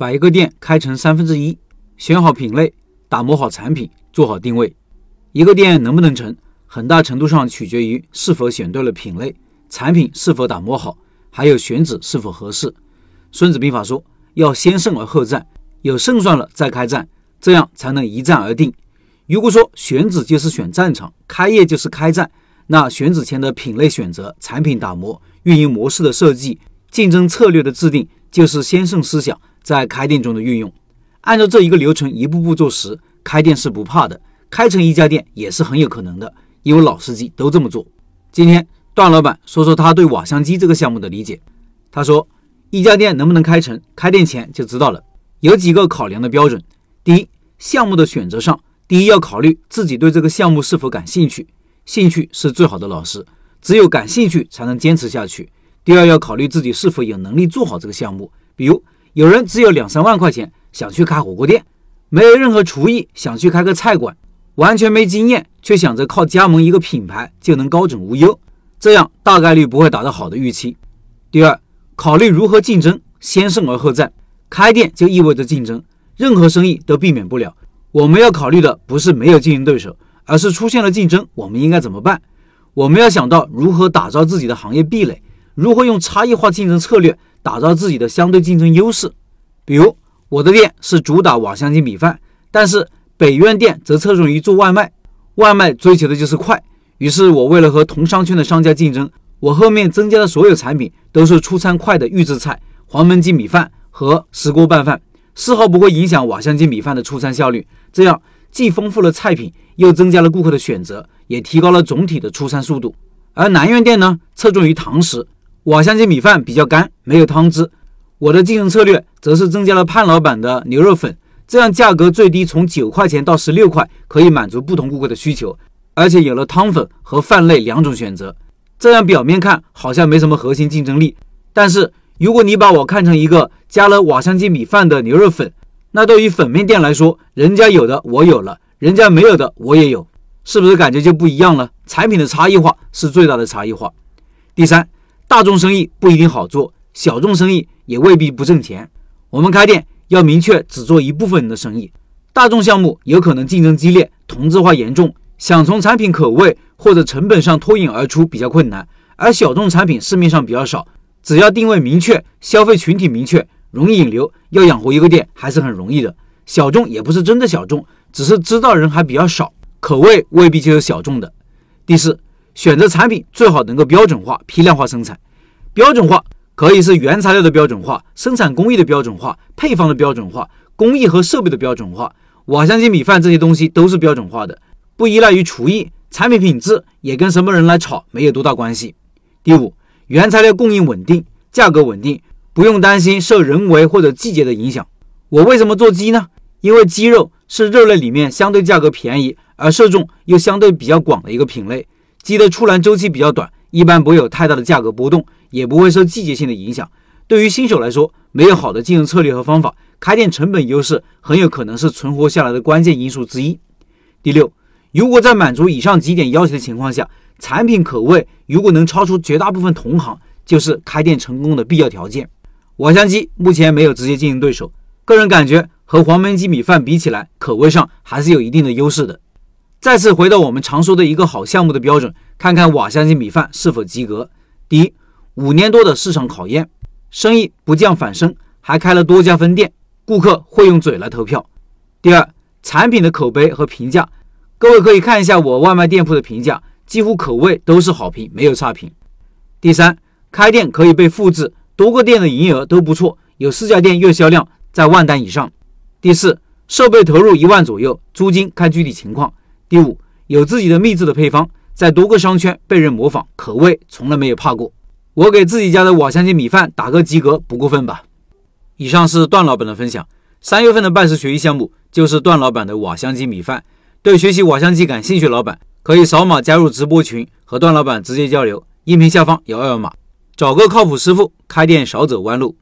把一个店开成三分之一，选好品类，打磨好产品，做好定位。一个店能不能成，很大程度上取决于是否选对了品类，产品是否打磨好，还有选址是否合适。孙子兵法说，要先胜而后战，有胜算了再开战，这样才能一战而定。如果说选址就是选战场，开业就是开战，那选址前的品类选择、产品打磨、运营模式的设计、竞争策略的制定，就是先胜思想。在开店中的运用，按照这一个流程一步步做实，开店是不怕的，开成一家店也是很有可能的，因为老司机都这么做。今天段老板说说他对瓦香鸡这个项目的理解。他说，一家店能不能开成，开店前就知道了，有几个考量的标准。第一，项目的选择上，第一要考虑自己对这个项目是否感兴趣，兴趣是最好的老师，只有感兴趣才能坚持下去。第二，要考虑自己是否有能力做好这个项目，比如。有人只有两三万块钱想去开火锅店，没有任何厨艺想去开个菜馆，完全没经验却想着靠加盟一个品牌就能高枕无忧，这样大概率不会达到好的预期。第二，考虑如何竞争，先胜而后战。开店就意味着竞争，任何生意都避免不了。我们要考虑的不是没有竞争对手，而是出现了竞争，我们应该怎么办？我们要想到如何打造自己的行业壁垒，如何用差异化竞争策略。打造自己的相对竞争优势，比如我的店是主打瓦香鸡米饭，但是北苑店则侧重于做外卖，外卖追求的就是快。于是我为了和同商圈的商家竞争，我后面增加的所有产品都是出餐快的预制菜，黄焖鸡米饭和石锅拌饭，丝毫不会影响瓦香鸡米饭的出餐效率。这样既丰富了菜品，又增加了顾客的选择，也提高了总体的出餐速度。而南苑店呢，侧重于堂食。瓦香鸡米饭比较干，没有汤汁。我的竞争策略则是增加了潘老板的牛肉粉，这样价格最低从九块钱到十六块，可以满足不同顾客的需求，而且有了汤粉和饭类两种选择。这样表面看好像没什么核心竞争力，但是如果你把我看成一个加了瓦香鸡米饭的牛肉粉，那对于粉面店来说，人家有的我有了，人家没有的我也有，是不是感觉就不一样了？产品的差异化是最大的差异化。第三。大众生意不一定好做，小众生意也未必不挣钱。我们开店要明确只做一部分人的生意。大众项目有可能竞争激烈，同质化严重，想从产品口味或者成本上脱颖而出比较困难。而小众产品市面上比较少，只要定位明确，消费群体明确，容易引流，要养活一个店还是很容易的。小众也不是真的小众，只是知道人还比较少，口味未必就是小众的。第四。选择产品最好能够标准化、批量化生产。标准化可以是原材料的标准化、生产工艺的标准化、配方的标准化、工艺和设备的标准化。瓦香鸡米饭这些东西都是标准化的，不依赖于厨艺，产品品质也跟什么人来炒没有多大关系。第五，原材料供应稳定，价格稳定，不用担心受人为或者季节的影响。我为什么做鸡呢？因为鸡肉是肉类里面相对价格便宜，而受众又相对比较广的一个品类。鸡的出栏周期比较短，一般不会有太大的价格波动，也不会受季节性的影响。对于新手来说，没有好的经营策略和方法，开店成本优势很有可能是存活下来的关键因素之一。第六，如果在满足以上几点要求的情况下，产品口味如果能超出绝大部分同行，就是开店成功的必要条件。瓦香鸡目前没有直接竞争对手，个人感觉和黄焖鸡米饭比起来，口味上还是有一定的优势的。再次回到我们常说的一个好项目的标准，看看瓦香鸡米饭是否及格。第一，五年多的市场考验，生意不降反升，还开了多家分店，顾客会用嘴来投票。第二，产品的口碑和评价，各位可以看一下我外卖店铺的评价，几乎口味都是好评，没有差评。第三，开店可以被复制，多个店的营业额都不错，有四家店月销量在万单以上。第四，设备投入一万左右，租金看具体情况。第五，有自己的秘制的配方，在多个商圈被人模仿，可谓从来没有怕过。我给自己家的瓦香鸡米饭打个及格，不过分吧？以上是段老板的分享。三月份的拜师学艺项目就是段老板的瓦香鸡米饭。对学习瓦香鸡感兴趣老板，可以扫码加入直播群，和段老板直接交流。音频下方有二维码，找个靠谱师傅，开店少走弯路。